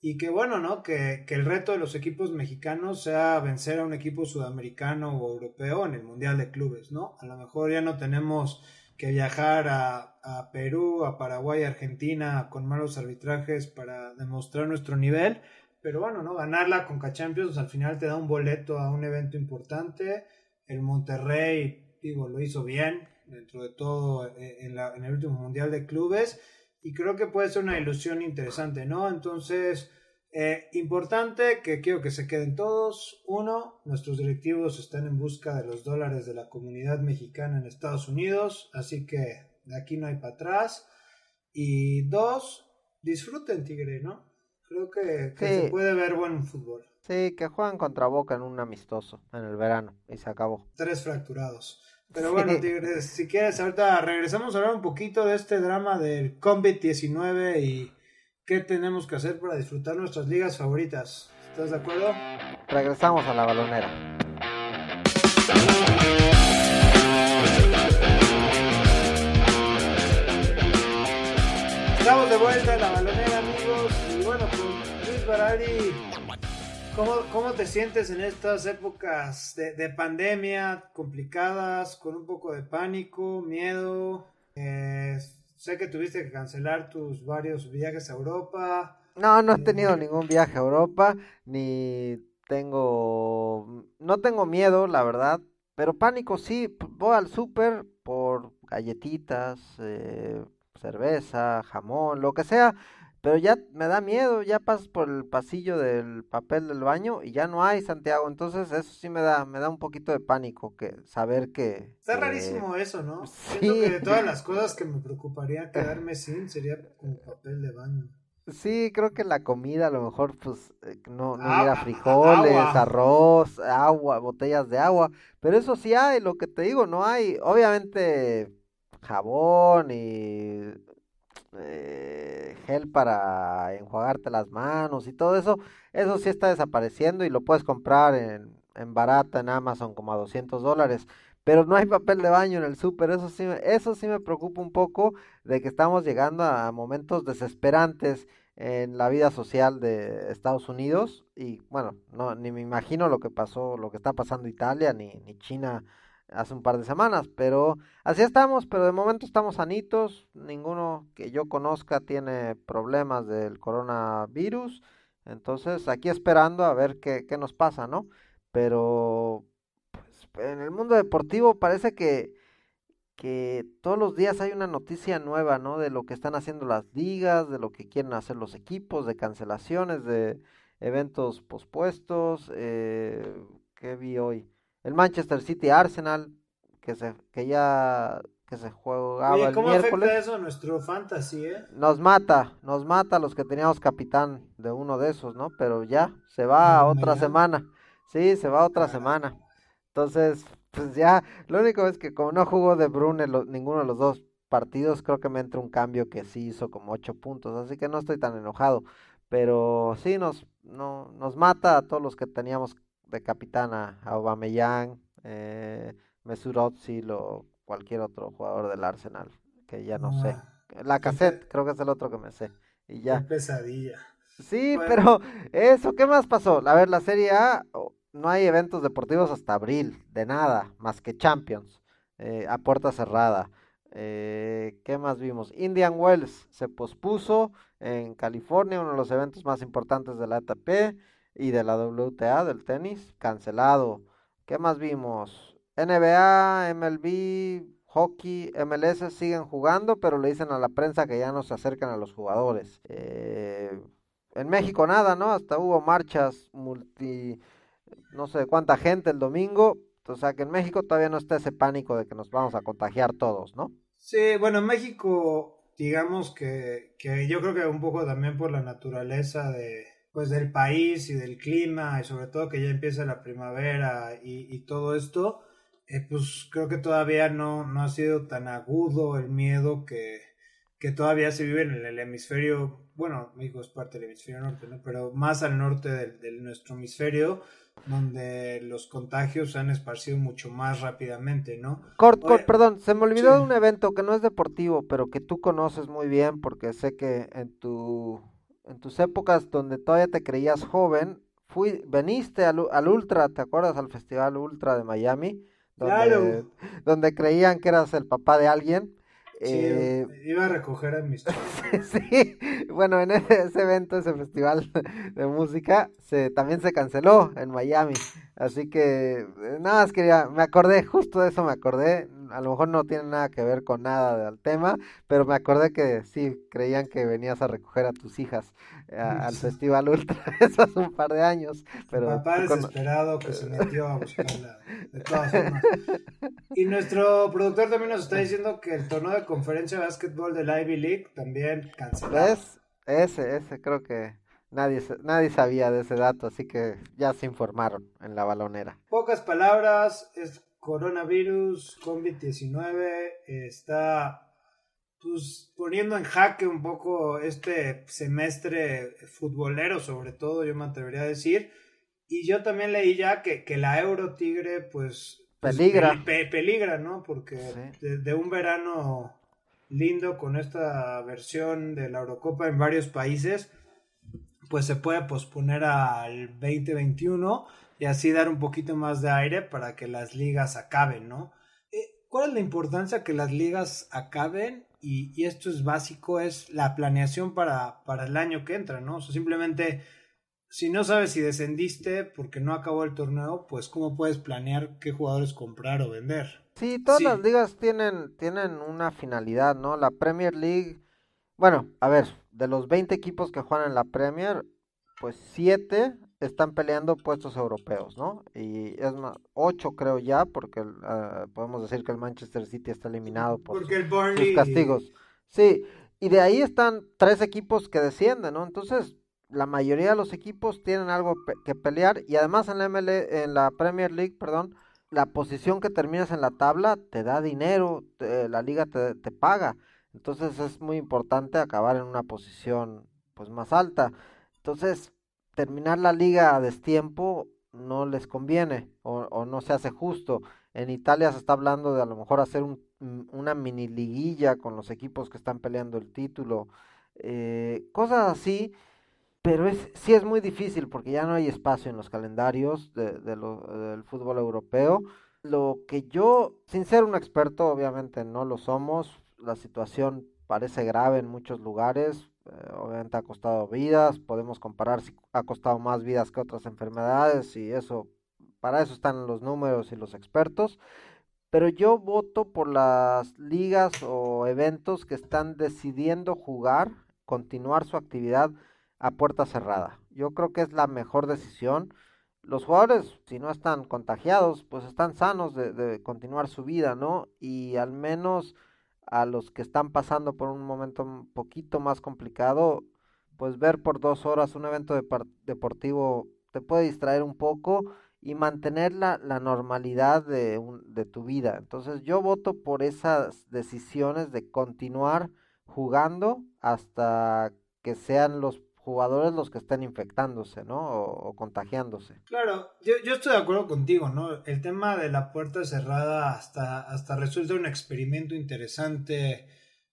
y que bueno, ¿no? Que, que, el reto de los equipos mexicanos sea vencer a un equipo sudamericano o europeo en el Mundial de Clubes, ¿no? A lo mejor ya no tenemos que viajar a, a Perú, a Paraguay, a Argentina con malos arbitrajes para demostrar nuestro nivel, pero bueno, ¿no? Ganarla con Champions al final te da un boleto a un evento importante. El Monterrey, digo, lo hizo bien dentro de todo eh, en, la, en el último Mundial de Clubes y creo que puede ser una ilusión interesante, ¿no? Entonces, eh, importante que quiero que se queden todos. Uno, nuestros directivos están en busca de los dólares de la comunidad mexicana en Estados Unidos, así que de aquí no hay para atrás. Y dos, disfruten Tigre, ¿no? Creo que, se puede ver buen fútbol. Sí, que juegan contra Boca en un amistoso en el verano y se acabó. Tres fracturados. Pero bueno, Tigres, si quieres, ahorita regresamos a hablar un poquito de este drama del COVID-19 y qué tenemos que hacer para disfrutar nuestras ligas favoritas. ¿Estás de acuerdo? Regresamos a la balonera. Estamos de vuelta en la balonera, amigos. Y bueno, pues Luis Barari ¿Cómo, te sientes en estas épocas de, pandemia complicadas, con un poco de pánico, miedo? Eh, sé que tuviste que cancelar tus varios viajes a Europa. No, no he tenido ningún viaje a Europa, ni tengo... No tengo miedo, la verdad, pero pánico sí. Voy al súper por galletitas, eh, cerveza, jamón, lo que sea pero ya me da miedo, ya pasas por el pasillo del papel del baño y ya no hay Santiago, entonces eso sí me da, me da un poquito de pánico que saber que. Está rarísimo eso, ¿no? Sí. Siento que de todas las cosas que me preocuparía quedarme sin sería con papel de baño. Sí, creo que la comida a lo mejor pues eh, no, no hubiera frijoles, arroz, agua, botellas de agua, pero eso sí hay, lo que te digo, no hay, obviamente jabón y eh, gel para enjuagarte las manos y todo eso, eso sí está desapareciendo y lo puedes comprar en, en barata en Amazon como a 200 dólares. Pero no hay papel de baño en el súper, eso sí, eso sí me preocupa un poco de que estamos llegando a momentos desesperantes en la vida social de Estados Unidos y bueno, no ni me imagino lo que pasó, lo que está pasando Italia ni, ni China hace un par de semanas, pero así estamos, pero de momento estamos sanitos, ninguno que yo conozca tiene problemas del coronavirus, entonces aquí esperando a ver qué, qué nos pasa, ¿no? Pero pues, en el mundo deportivo parece que, que todos los días hay una noticia nueva, ¿no? De lo que están haciendo las ligas, de lo que quieren hacer los equipos, de cancelaciones, de eventos pospuestos, eh, ¿qué vi hoy? El Manchester City Arsenal, que se, que ya que se jugaba Oye, ¿cómo afecta eso a nuestro fantasy, eh? Nos mata, nos mata a los que teníamos capitán de uno de esos, ¿no? Pero ya, se va a otra semana. Sí, se va otra semana. Entonces, pues ya, lo único es que como no jugó de Brune ninguno de los dos partidos, creo que me entra un cambio que sí hizo como ocho puntos, así que no estoy tan enojado. Pero sí nos, no, nos mata a todos los que teníamos de capitana a Aubameyang, eh, Mesut Özil o cualquier otro jugador del Arsenal, que ya no sé. La cassette, creo que es el otro que me sé. Y ya. pesadilla. Sí, pero eso, ¿qué más pasó? A ver, la Serie A, no hay eventos deportivos hasta abril, de nada, más que Champions, eh, a puerta cerrada. Eh, ¿Qué más vimos? Indian Wells se pospuso en California, uno de los eventos más importantes de la ATP. Y de la WTA del tenis, cancelado. ¿Qué más vimos? NBA, MLB, hockey, MLS siguen jugando, pero le dicen a la prensa que ya no se acercan a los jugadores. Eh, en México nada, ¿no? Hasta hubo marchas multi, no sé cuánta gente el domingo. O sea que en México todavía no está ese pánico de que nos vamos a contagiar todos, ¿no? Sí, bueno, en México, digamos que, que yo creo que un poco también por la naturaleza de, pues del país y del clima y sobre todo que ya empieza la primavera y, y todo esto, eh, pues creo que todavía no, no ha sido tan agudo el miedo que, que todavía se vive en el, hemisferio, bueno, México es parte del hemisferio norte, ¿no? pero más al norte de nuestro hemisferio, donde los contagios se han esparcido mucho más rápidamente, ¿no? Cort, perdón, se me olvidó de un evento que no es deportivo, pero que tú conoces muy bien porque sé que en tu en tus épocas donde todavía te creías joven, fui veniste al, al Ultra, ¿te acuerdas al Festival Ultra de Miami? Donde, claro. donde creían que eras el papá de alguien Sí, eh, iba a recoger a mis Sí, bueno, en ese, evento, ese festival de música, se, también se canceló en Miami. Así que eh, nada más quería, me acordé, justo de eso me acordé. A lo mejor no tiene nada que ver con nada del tema, pero me acordé que sí, creían que venías a recoger a tus hijas eh, al Festival Ultra, eso hace un par de años. Pero papá desesperado que se metió a buscarla, de todas formas. Y nuestro productor también nos está diciendo que el torneo de conferencia de básquetbol del Ivy League también cancelado. ¿Ves? Ese, ese creo que Nadie, nadie sabía de ese dato, así que ya se informaron en la balonera. Pocas palabras, es coronavirus, COVID-19, está pues, poniendo en jaque un poco este semestre futbolero, sobre todo, yo me atrevería a decir. Y yo también leí ya que, que la Euro Tigre, pues. pues peligra. peligra, ¿no? Porque de, un verano lindo con esta versión de la Eurocopa en varios países pues se puede posponer al 2021 y así dar un poquito más de aire para que las ligas acaben, ¿no? Eh, ¿Cuál es la importancia que las ligas acaben? Y, esto es básico, es la planeación para, para el año que entra, ¿no? O sea, simplemente, si no sabes si descendiste porque no acabó el torneo, pues cómo puedes planear qué jugadores comprar o vender. Sí, todas las ligas tienen, tienen una finalidad, ¿no? La Premier League, bueno, a ver, de los 20 equipos que juegan en la Premier, pues 7 están peleando puestos europeos, ¿no? Y es más, 8 creo ya, porque uh, podemos decir que el Manchester City está eliminado por porque el Burnley... sus castigos. Sí, y de ahí están tres equipos que descienden, ¿no? Entonces, la mayoría de los equipos tienen algo que pelear y además en la, ML, en la Premier League, perdón, la posición que terminas en la tabla te da dinero, la liga te, te paga. Entonces es muy importante acabar en una posición pues más alta. Entonces, terminar la liga a destiempo no les conviene o, no se hace justo. En Italia se está hablando de a lo mejor hacer un, una mini liguilla con los equipos que están peleando el título, eh, cosas así, pero es, sí es muy difícil porque ya no hay espacio en los calendarios de, del fútbol europeo. Lo que yo, sin ser un experto, obviamente no lo somos, la situación parece grave en muchos lugares, obviamente ha costado vidas, podemos comparar si ha costado más vidas que otras enfermedades y eso, para eso están los números y los expertos, pero yo voto por las ligas o eventos que están decidiendo jugar, continuar su actividad a puerta cerrada. Yo creo que es la mejor decisión. Los jugadores, si no están contagiados, pues están sanos de, de continuar su vida, ¿no? Y al menos a los que están pasando por un momento un poquito más complicado, pues ver por dos horas un evento deportivo te puede distraer un poco y mantener la, la normalidad de, de tu vida. Entonces yo voto por esas decisiones de continuar jugando hasta que sean los jugadores los que estén infectándose, ¿no? O, contagiándose. Claro, yo, yo, estoy de acuerdo contigo, ¿no? El tema de la puerta cerrada hasta, hasta resulta un experimento interesante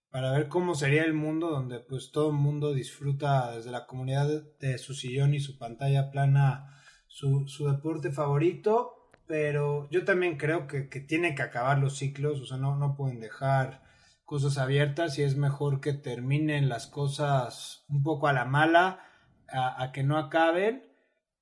para ver cómo sería el mundo donde pues todo el mundo disfruta desde la comunidad de, su sillón y su pantalla plana su, su deporte favorito, pero yo también creo que, que tienen que acabar los ciclos, o sea, no, no pueden dejar cosas abiertas y es mejor que terminen las cosas un poco a la mala, a, que no acaben,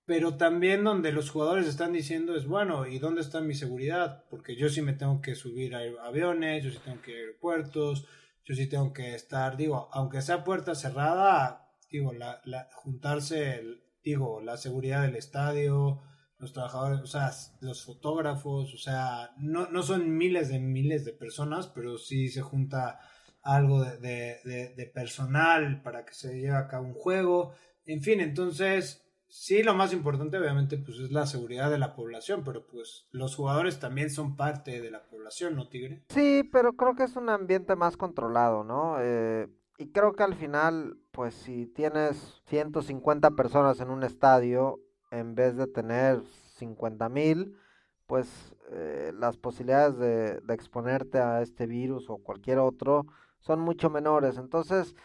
pero también donde los jugadores están diciendo es, bueno, ¿y dónde está mi seguridad? Porque yo sí me tengo que subir a aviones, yo sí tengo que ir a aeropuertos, yo sí tengo que estar, digo, aunque sea puerta cerrada, digo, la, la juntarse, digo, la seguridad del estadio, los trabajadores, o sea, los fotógrafos, o sea, no, no son miles de miles de personas, pero sí se junta algo de, de, de personal para que se lleve a cabo un juego, en fin, entonces sí, lo más importante obviamente pues es la seguridad de la población, pero pues los jugadores también son parte de la población, ¿no, Tigre? Sí, pero creo que es un ambiente más controlado, ¿no? Eh, y creo que al final, pues si tienes 150 personas en un estadio, en vez de tener 50 mil, pues eh, las posibilidades de, exponerte a este virus o cualquier otro son mucho menores. Entonces,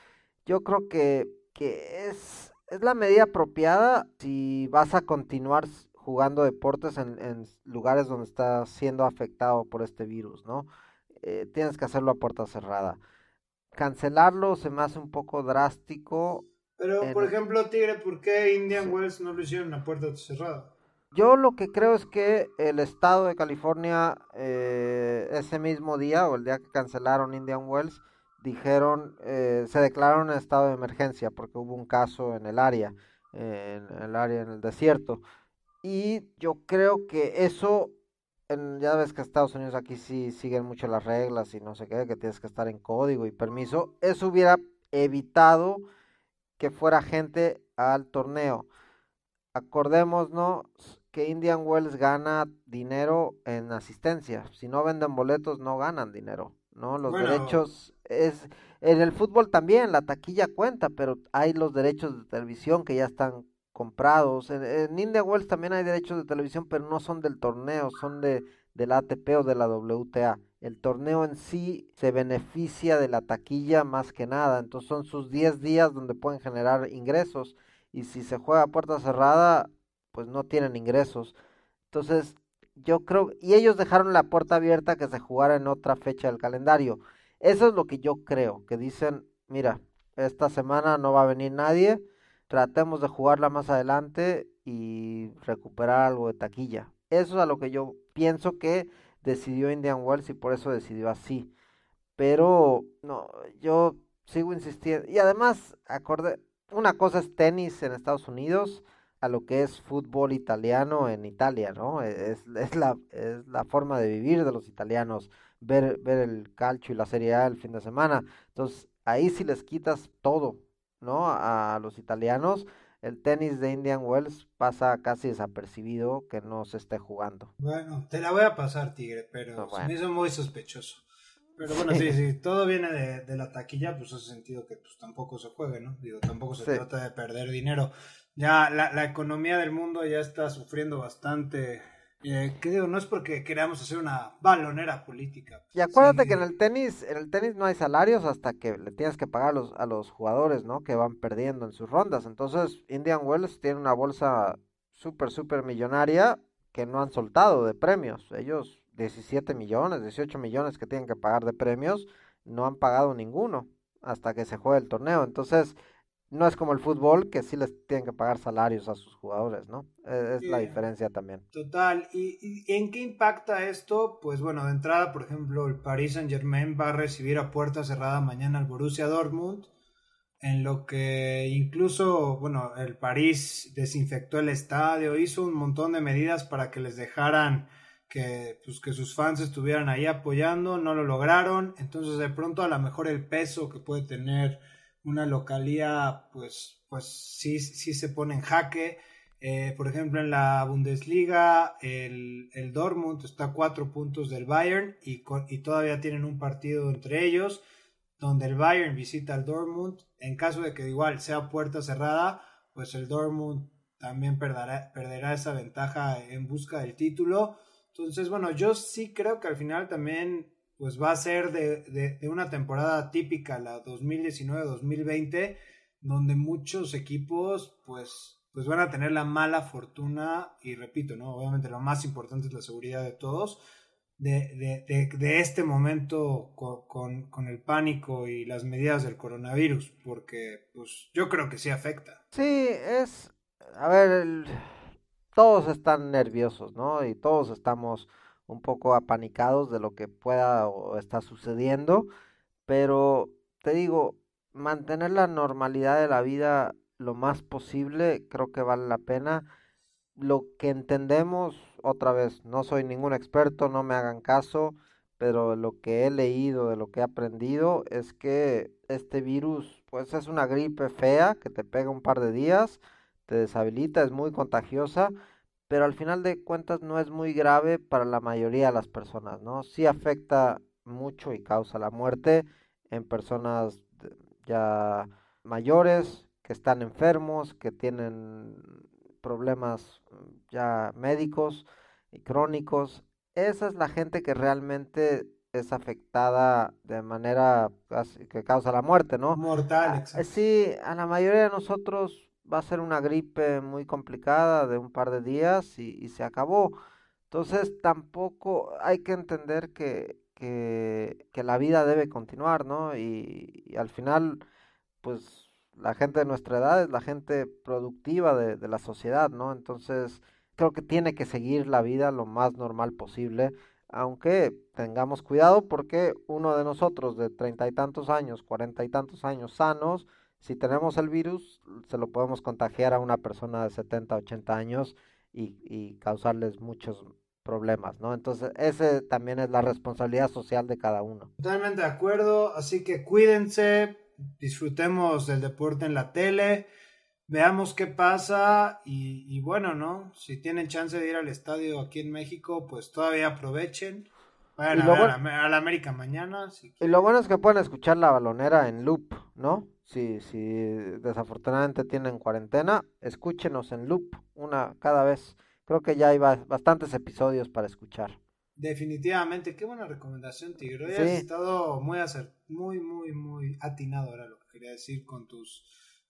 yo creo que, que es es la medida apropiada si vas a continuar jugando deportes en, lugares donde estás siendo afectado por este virus, ¿no? Eh, tienes que hacerlo a puerta cerrada. Cancelarlo se me hace un poco drástico. Pero, por ejemplo, Tigre, ¿por qué Indian Wells no lo hicieron a puerta cerrada? Yo lo que creo es que el estado de California eh, ese mismo día o el día que cancelaron Indian Wells dijeron, eh, se declararon en estado de emergencia porque hubo un caso en el área, en el área en el desierto. Y yo creo que eso, en, ya ves que Estados Unidos aquí sí siguen mucho las reglas y no sé qué, que tienes que estar en código y permiso, eso hubiera evitado que fuera gente al torneo. Acordémonos que Indian Wells gana dinero en asistencia. Si no venden boletos, no ganan dinero. ¿no? Los derechos es en el fútbol también la taquilla cuenta, pero hay los derechos de televisión que ya están comprados. En, en Indian Wells también hay derechos de televisión, pero no son del torneo, son de la ATP o de la WTA. El torneo en sí se beneficia de la taquilla más que nada, entonces son sus 10 días donde pueden generar ingresos y si se juega a puerta cerrada, pues no tienen ingresos. Entonces, yo creo, y ellos dejaron la puerta abierta que se jugara en otra fecha del calendario. Eso es lo que yo creo, que dicen, mira, esta semana no va a venir nadie, tratemos de jugarla más adelante y recuperar algo de taquilla. Eso es a lo que yo pienso que decidió Indian Wells y por eso decidió así. Pero no, yo sigo insistiendo. Y además, acorde, una cosa es tenis en Estados Unidos a lo que es fútbol italiano en Italia, ¿no? E, es, es, la, es la forma de vivir de los italianos, ver, ver el calcio y la Serie A el fin de semana. Entonces, ahí si les quitas todo, ¿no? A, los italianos, el tenis de Indian Wells pasa casi desapercibido que no se esté jugando. Bueno, te la voy a pasar, Tigre, pero se me hizo muy sospechoso. Pero bueno, sí, sí, todo viene de, de, la taquilla, pues hace sentido que pues tampoco se juegue, ¿no? Digo, tampoco se trata de perder dinero ya la, la, economía del mundo ya está sufriendo bastante. Eh, que digo, no es porque queramos hacer una balonera política. Y acuérdate que en el tenis, en el tenis no hay salarios hasta que le tienes que pagar a los, a los jugadores, ¿no? Que van perdiendo en sus rondas. Entonces, Indian Wells tiene una bolsa súper, súper millonaria que no han soltado de premios. Ellos 17 millones, 18 millones que tienen que pagar de premios, no han pagado ninguno hasta que se juegue el torneo. Entonces, no es como el fútbol que sí les tienen que pagar salarios a sus jugadores, ¿no? E, es, la diferencia también. Total. ¿Y, en qué impacta esto? Pues bueno, de entrada, por ejemplo, el Paris Saint Germain va a recibir a puerta cerrada mañana al Borussia Dortmund, en lo que incluso, bueno, el París desinfectó el estadio, hizo un montón de medidas para que les dejaran que, pues, que sus fans estuvieran ahí apoyando, no lo lograron, entonces de pronto a lo mejor el peso que puede tener una localía, pues, pues sí, sí se pone en jaque. Eh, por ejemplo, en la Bundesliga, el, el, Dortmund está a cuatro puntos del Bayern y, y, todavía tienen un partido entre ellos, donde el Bayern visita al Dortmund. En caso de que igual sea puerta cerrada, pues el Dortmund también perderá, perderá esa ventaja en busca del título. Entonces, bueno, yo sí creo que al final también pues va a ser de, una temporada típica, la 2019-2020, donde muchos equipos pues, pues van a tener la mala fortuna, y repito, ¿no? Obviamente lo más importante es la seguridad de todos, de, de este momento con, con, el pánico y las medidas del coronavirus, porque pues yo creo que sí afecta. Sí, es, a ver, todos están nerviosos, ¿no? Y todos estamos un poco apanicados de lo que pueda o está sucediendo, pero te digo, mantener la normalidad de la vida lo más posible creo que vale la pena. Lo que entendemos, otra vez, no soy ningún experto, no me hagan caso, pero lo que he leído, de lo que he aprendido, es que este virus, pues es una gripe fea que te pega un par de días, te deshabilita, es muy contagiosa, pero al final de cuentas no es muy grave para la mayoría de las personas, ¿no? Sí afecta mucho y causa la muerte en personas ya mayores, que están enfermos, que tienen problemas ya médicos y crónicos. Esa es la gente que realmente es afectada de manera que causa la muerte, ¿no? Mortal, ah, exacto. Sí, a la mayoría de nosotros va a ser una gripe muy complicada de un par de días y, se acabó. Entonces tampoco hay que entender que, que, que la vida debe continuar, ¿no? Y, y, al final, pues la gente de nuestra edad es la gente productiva de, de la sociedad, ¿no? Entonces creo que tiene que seguir la vida lo más normal posible, aunque tengamos cuidado porque uno de nosotros de treinta y tantos años, cuarenta y tantos años sanos, si tenemos el virus, se lo podemos contagiar a una persona de 70, 80 años y, y causarles muchos problemas, ¿no? Entonces, ese también es la responsabilidad social de cada uno. Totalmente de acuerdo, así que cuídense, disfrutemos del deporte en la tele, veamos qué pasa y, y, bueno, ¿no? Si tienen chance de ir al estadio aquí en México, pues todavía aprovechen. Vayan a, bueno, a, la, a, la, América mañana. Si y lo bueno es que pueden escuchar la balonera en loop, ¿no? Si, si desafortunadamente tienen cuarentena, escúchenos en loop una cada vez. Creo que ya hay bastantes episodios para escuchar. Definitivamente, qué buena recomendación, Tigre. Hoy sí. has estado muy, muy, muy, muy atinado, era lo que quería decir, con tus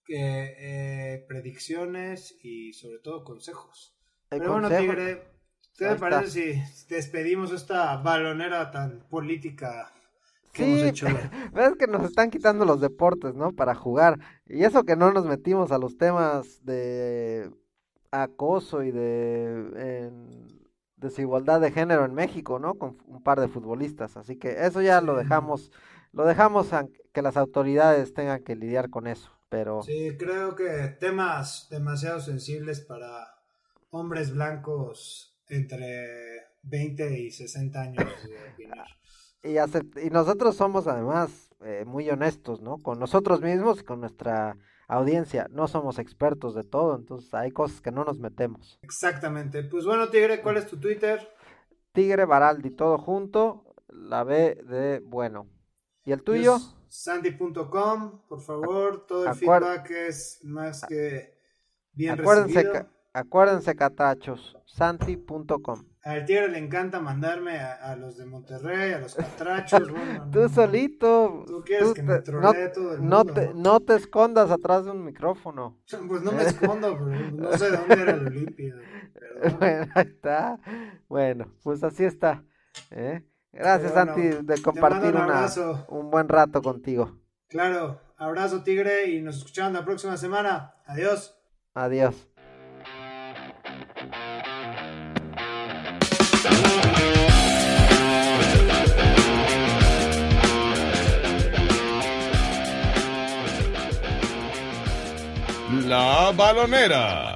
eh, eh, predicciones y sobre todo consejos. El Pero consejo, bueno, Tigre, ¿qué te parece si despedimos esta balonera tan política sí, hemos hecho? ves que nos están quitando los deportes, ¿no? Para jugar. Y eso que no nos metimos a los temas de acoso y de eh, desigualdad de género en México, ¿no? Con un par de futbolistas. Así que eso ya lo dejamos, lo dejamos a que las autoridades tengan que lidiar con eso. Pero... Sí, creo que temas demasiado sensibles para hombres blancos entre 20 y 60 años de opinar. Y, y nosotros somos además eh, muy honestos, ¿no? Con nosotros mismos y con nuestra audiencia. No somos expertos de todo, entonces hay cosas que no nos metemos. Exactamente. Pues bueno, Tigre, ¿cuál es tu Twitter? Tigre Baraldi, todo junto, la B de bueno. ¿Y el tuyo? Sandy.com, por favor, todo el Acuer feedback es más que bien acuérdense recibido. Acuérdense, catachos, santi.com. Al tigre le encanta mandarme a, a, los de Monterrey, a los catrachos. Bueno, tú solito. Tú quieres tú que me trolee no, todo el no mundo. Te, no te escondas atrás de un micrófono. Pues no me escondo, pero no sé de dónde era el Olimpia. Bueno, ahí está. Bueno, pues así está. ¿eh? Gracias, bueno, Santi, de compartir un, una, un buen rato contigo. Claro, abrazo Tigre y nos escuchamos la próxima semana. Adiós. Adiós. La balonera.